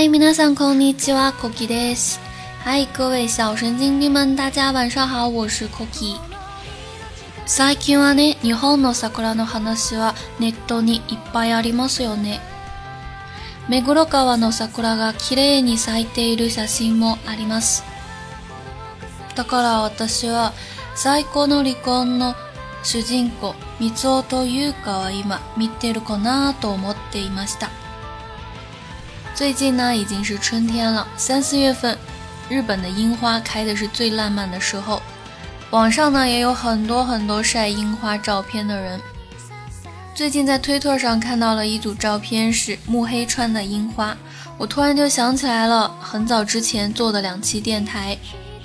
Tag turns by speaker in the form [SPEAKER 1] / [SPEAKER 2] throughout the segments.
[SPEAKER 1] 嗨，皆さんこんにちは、コキです。嗨，各位小神经病们，大家晚上好，我是 Cookie。最近はね、日本の桜の話はネットにいっぱいありますよね。目黒川の桜が綺麗に咲いている写真もあります。だから私は最高の離婚の主人公、三尾と優香は今見てるかなと思っていました。最近呢已经是春天了，三四月份，日本的樱花开的是最烂漫的时候。网上呢也有很多很多晒樱花照片的人。最近在推特上看到了一组照片，是木黑川的樱花，我突然就想起来了，很早之前做的两期电台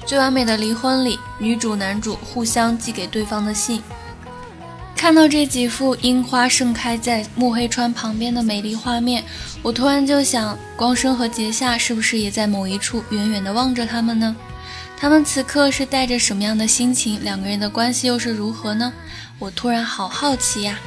[SPEAKER 1] 《最完美的离婚》里，女主男主互相寄给对方的信。看到这几幅樱花盛开在木黑川旁边的美丽画面，我突然就想，光生和杰夏是不是也在某一处远远地望着他们呢？他们此刻是带着什么样的心情？两个人的关系又是如何呢？我突然好好奇呀！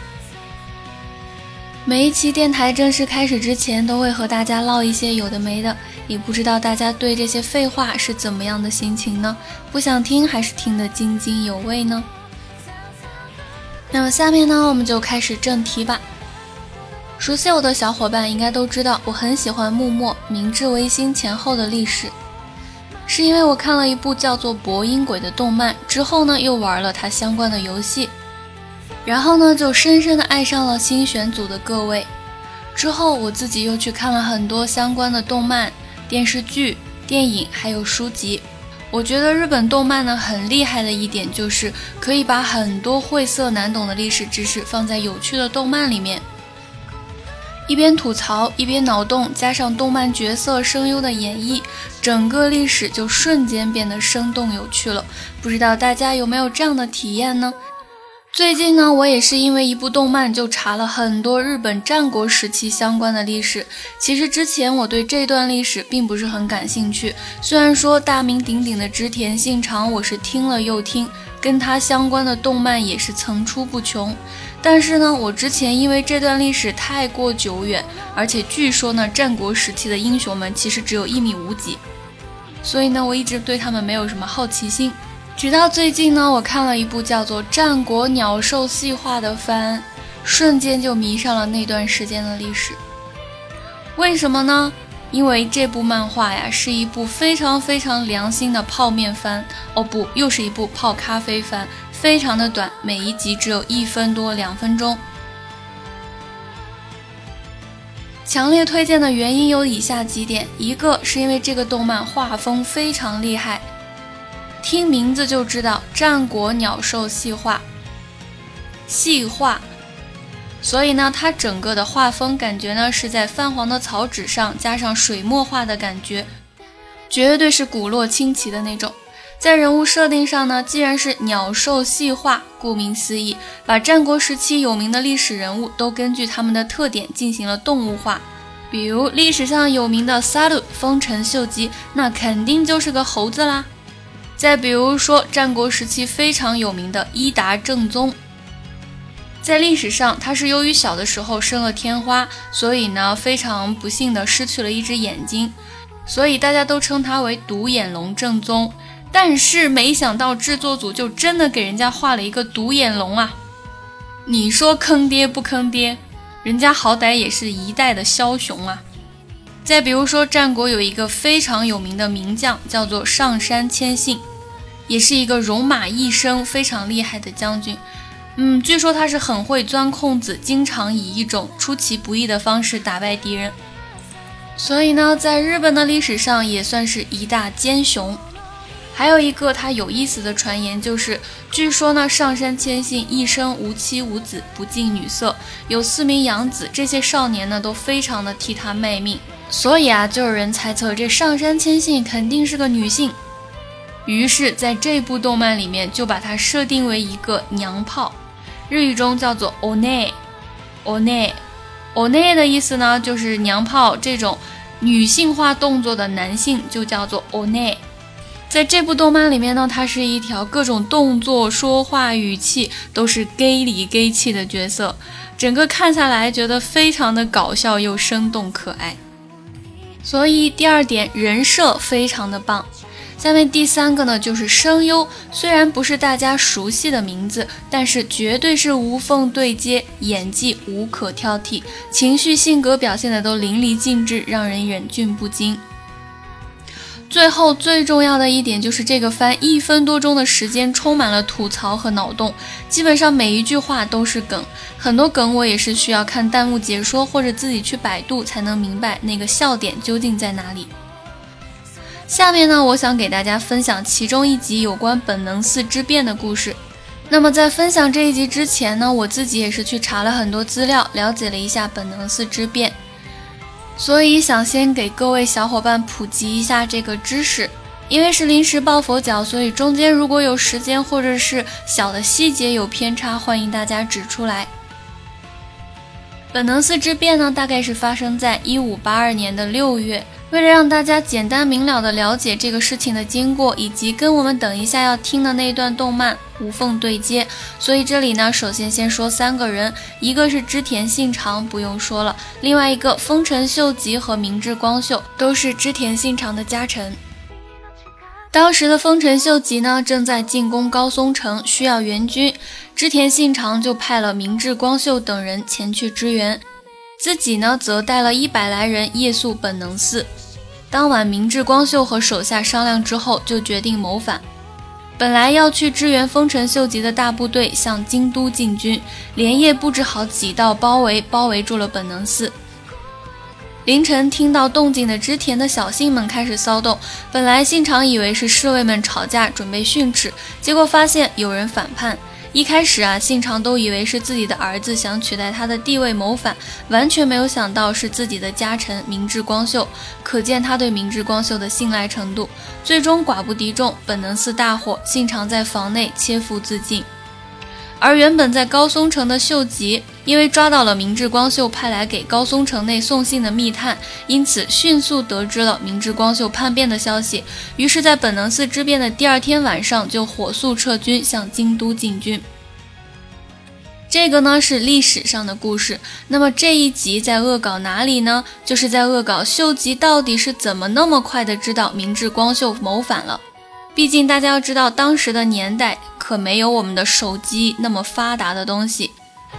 [SPEAKER 1] 每一期电台正式开始之前，都会和大家唠一些有的没的，也不知道大家对这些废话是怎么样的心情呢？不想听还是听得津津有味呢？那么下面呢，我们就开始正题吧。熟悉我的小伙伴应该都知道，我很喜欢幕末明治维新前后的历史，是因为我看了一部叫做《博音鬼》的动漫，之后呢又玩了它相关的游戏，然后呢就深深的爱上了新选组的各位。之后我自己又去看了很多相关的动漫、电视剧、电影，还有书籍。我觉得日本动漫呢很厉害的一点就是可以把很多晦涩难懂的历史知识放在有趣的动漫里面，一边吐槽一边脑洞，加上动漫角色声优的演绎，整个历史就瞬间变得生动有趣了。不知道大家有没有这样的体验呢？最近呢，我也是因为一部动漫就查了很多日本战国时期相关的历史。其实之前我对这段历史并不是很感兴趣，虽然说大名鼎鼎的织田信长我是听了又听，跟他相关的动漫也是层出不穷。但是呢，我之前因为这段历史太过久远，而且据说呢，战国时期的英雄们其实只有一米五几，所以呢，我一直对他们没有什么好奇心。直到最近呢，我看了一部叫做《战国鸟兽细化》的番，瞬间就迷上了那段时间的历史。为什么呢？因为这部漫画呀，是一部非常非常良心的泡面番。哦不，又是一部泡咖啡番，非常的短，每一集只有一分多两分钟。强烈推荐的原因有以下几点：一个是因为这个动漫画风非常厉害。听名字就知道，战国鸟兽细化，细化，所以呢，它整个的画风感觉呢是在泛黄的草纸上加上水墨画的感觉，绝对是古落清奇的那种。在人物设定上呢，既然是鸟兽细化，顾名思义，把战国时期有名的历史人物都根据他们的特点进行了动物化。比如历史上有名的萨鲁丰臣秀吉，那肯定就是个猴子啦。再比如说，战国时期非常有名的伊达正宗，在历史上他是由于小的时候生了天花，所以呢非常不幸的失去了一只眼睛，所以大家都称他为独眼龙正宗。但是没想到制作组就真的给人家画了一个独眼龙啊！你说坑爹不坑爹？人家好歹也是一代的枭雄啊！再比如说，战国有一个非常有名的名将，叫做上杉谦信，也是一个戎马一生非常厉害的将军。嗯，据说他是很会钻空子，经常以一种出其不意的方式打败敌人。所以呢，在日本的历史上也算是一大奸雄。还有一个他有意思的传言，就是据说呢，上杉谦信一生无妻无子，不近女色，有四名养子，这些少年呢都非常的替他卖命。所以啊，就有人猜测这上杉谦信肯定是个女性，于是在这部动漫里面就把它设定为一个娘炮，日语中叫做 one，one，one 的意思呢就是娘炮，这种女性化动作的男性就叫做 one。在这部动漫里面呢，他是一条各种动作、说话语气都是 gay 里 gay 气的角色，整个看下来觉得非常的搞笑又生动可爱。所以第二点，人设非常的棒。下面第三个呢，就是声优，虽然不是大家熟悉的名字，但是绝对是无缝对接，演技无可挑剔，情绪性格表现的都淋漓尽致，让人忍俊不禁。最后最重要的一点就是这个番一分多钟的时间充满了吐槽和脑洞，基本上每一句话都是梗，很多梗我也是需要看弹幕解说或者自己去百度才能明白那个笑点究竟在哪里。下面呢，我想给大家分享其中一集有关本能寺之变的故事。那么在分享这一集之前呢，我自己也是去查了很多资料，了解了一下本能寺之变。所以想先给各位小伙伴普及一下这个知识，因为是临时抱佛脚，所以中间如果有时间或者是小的细节有偏差，欢迎大家指出来。本能寺之变呢，大概是发生在一五八二年的六月。为了让大家简单明了的了解这个事情的经过，以及跟我们等一下要听的那一段动漫无缝对接，所以这里呢，首先先说三个人，一个是织田信长，不用说了；另外一个丰臣秀吉和明智光秀，都是织田信长的家臣。当时的丰臣秀吉呢，正在进攻高松城，需要援军，织田信长就派了明智光秀等人前去支援。自己呢，则带了一百来人夜宿本能寺。当晚，明智光秀和手下商量之后，就决定谋反。本来要去支援丰臣秀吉的大部队向京都进军，连夜布置好几道包围，包围住了本能寺。凌晨听到动静的织田的小姓们开始骚动。本来信长以为是侍卫们吵架，准备训斥，结果发现有人反叛。一开始啊，信长都以为是自己的儿子想取代他的地位谋反，完全没有想到是自己的家臣明智光秀，可见他对明智光秀的信赖程度。最终寡不敌众，本能似大火，信长在房内切腹自尽。而原本在高松城的秀吉，因为抓到了明智光秀派来给高松城内送信的密探，因此迅速得知了明智光秀叛变的消息。于是，在本能寺之变的第二天晚上，就火速撤军向京都进军。这个呢是历史上的故事。那么这一集在恶搞哪里呢？就是在恶搞秀吉到底是怎么那么快的知道明智光秀谋反了。毕竟大家要知道，当时的年代可没有我们的手机那么发达的东西，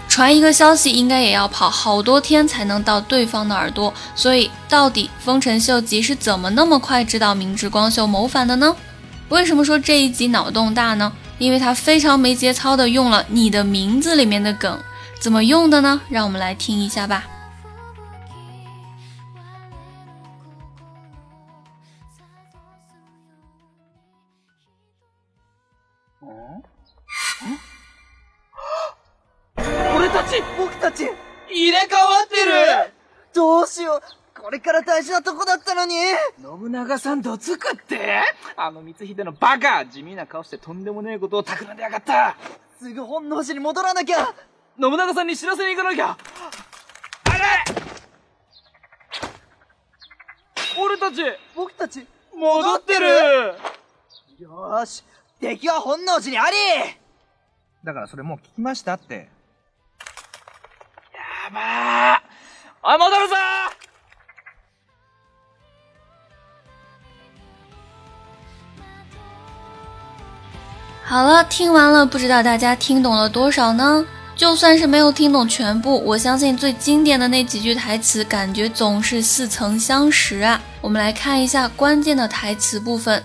[SPEAKER 1] 传一个消息应该也要跑好多天才能到对方的耳朵。所以，到底丰臣秀吉是怎么那么快知道明智光秀谋反的呢？为什么说这一集脑洞大呢？因为他非常没节操的用了你的名字里面的梗，怎么用的呢？让我们来听一下吧。
[SPEAKER 2] 僕たち入れ替わってる。どうしよう。これから大事なとこだったのに。信長さんどつくって。あの光秀のバカ地味な顔してとんでもねえことを企んでやがった。すぐ本能寺に戻らなきゃ。信長さんに知らせに行かなきゃ。あれ！俺たち僕たち戻ってる。よーし。敵は本能寺にあり。
[SPEAKER 3] だからそれもう聞きましたって。
[SPEAKER 2] やばーおい戻るぞ
[SPEAKER 1] 好了，听完了，不知道大家听懂了多少呢？就算是没有听懂全部，我相信最经典的那几句台词，感觉总是似曾相识啊。我们来看一下关键的台词部分。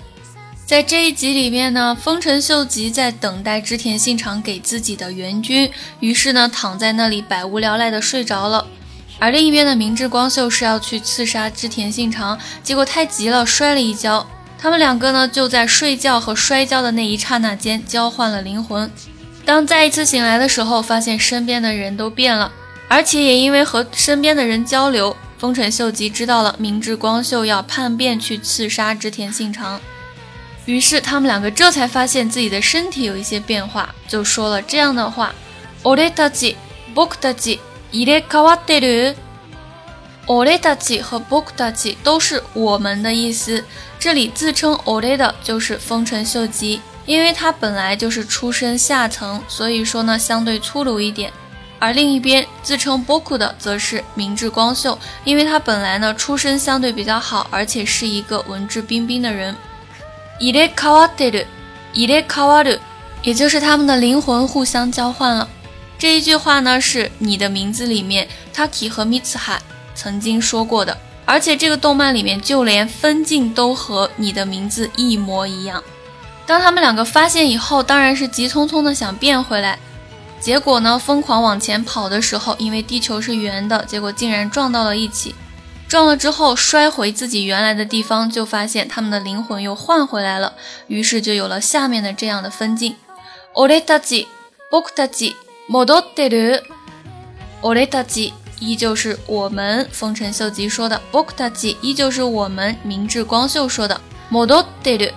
[SPEAKER 1] 在这一集里面呢，丰臣秀吉在等待织田信长给自己的援军，于是呢躺在那里百无聊赖的睡着了。而另一边的明智光秀是要去刺杀织田信长，结果太急了，摔了一跤。他们两个呢就在睡觉和摔跤的那一刹那间交换了灵魂。当再一次醒来的时候，发现身边的人都变了，而且也因为和身边的人交流，丰臣秀吉知道了明智光秀要叛变去刺杀织田信长。于是他们两个这才发现自己的身体有一些变化，就说了这样的话：“俺たち、僕たち、入れ替わってる。” オレタチ和ボクタチ都是我们的意思。这里自称オレ的就是丰臣秀吉，因为他本来就是出身下层，所以说呢相对粗鲁一点。而另一边自称波库的则是明智光秀，因为他本来呢出身相对比较好，而且是一个文质彬彬的人。 イレカワデル，イレカワル，也就是他们的灵魂互相交换了。这一句话呢是你的名字里面，Taki 和 Mitsuha 曾经说过的，而且这个动漫里面就连分镜都和你的名字一模一样。当他们两个发现以后，当然是急匆匆的想变回来。结果呢？疯狂往前跑的时候，因为地球是圆的，结果竟然撞到了一起。 撞了之后，摔回自己原来的地方，就发现他们的灵魂又换回来了。于是就有了下面的这样的分镜。オレタチ、ボクタチ、戻ってる。オレタチ依旧是我们丰臣秀吉说的，ボクタチ依旧是我们明智光秀说的。戻ってる、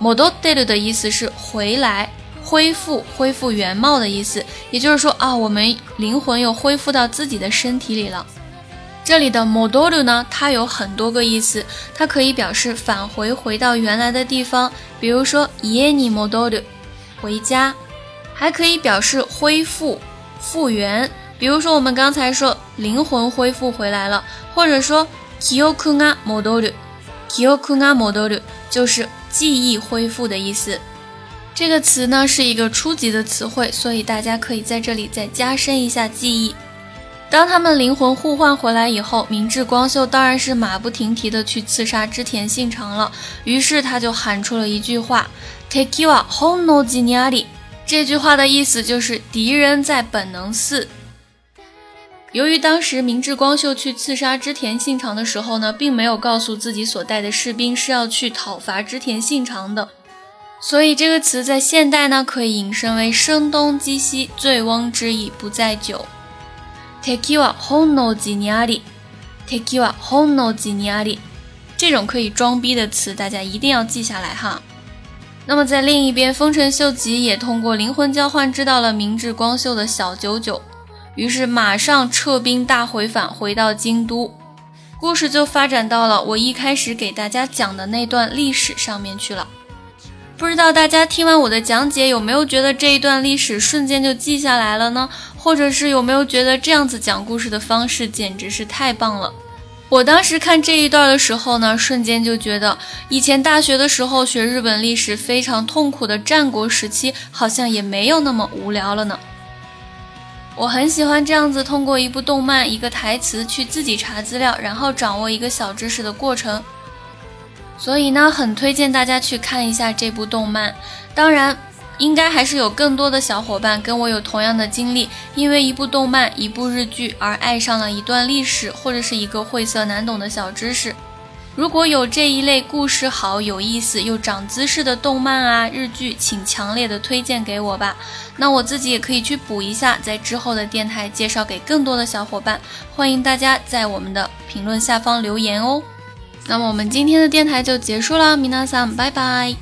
[SPEAKER 1] 戻ってる的意思是回来。恢复、恢复原貌的意思，也就是说啊，我们灵魂又恢复到自己的身体里了。 这里的 modoru 呢，它有很多个意思，它可以表示返回，回到原来的地方，比如说 ie ni modoru，回家；还可以表示恢复、复原，比如说我们刚才说灵魂恢复回来了，或者说 kyoku ga modoru，kyoku ga modoru 就是记忆恢复的意思。这个词呢是一个初级的词汇，所以大家可以在这里再加深一下记忆。当他们灵魂互换回来以后，明智光秀当然是马不停蹄的去刺杀织田信长了。于是他就喊出了一句话：“Take you hono jiniari。”这句话的意思就是敌人在本能寺。由于当时明智光秀去刺杀织田信长的时候呢，并没有告诉自己所带的士兵是要去讨伐织田信长的。所以这个词在现代呢，可以引申为声东击西，醉翁之意不在酒。Takeiwa hono jiniari，Takeiwa hono jiniari，这种可以装逼的词，大家一定要记下来哈。那么在另一边，丰臣秀吉也通过灵魂交换知道了明智光秀的小九九，于是马上撤兵大回返，回到京都。故事就发展到了我一开始给大家讲的那段历史上面去了。不知道大家听完我的讲解，有没有觉得这一段历史瞬间就记下来了呢？或者是有没有觉得这样子讲故事的方式简直是太棒了？我当时看这一段的时候呢，瞬间就觉得以前大学的时候学日本历史非常痛苦的战国时期，好像也没有那么无聊了呢。我很喜欢这样子通过一部动漫、一个台词去自己查资料，然后掌握一个小知识的过程。所以呢，很推荐大家去看一下这部动漫。当然，应该还是有更多的小伙伴跟我有同样的经历，因为一部动漫、一部日剧而爱上了一段历史或者是一个晦涩难懂的小知识。如果有这一类故事好、有意思又长姿势的动漫啊、日剧，请强烈的推荐给我吧。那我自己也可以去补一下，在之后的电台介绍给更多的小伙伴。欢迎大家在我们的评论下方留言哦。那么我们今天的电台就结束了，米娜桑，拜拜。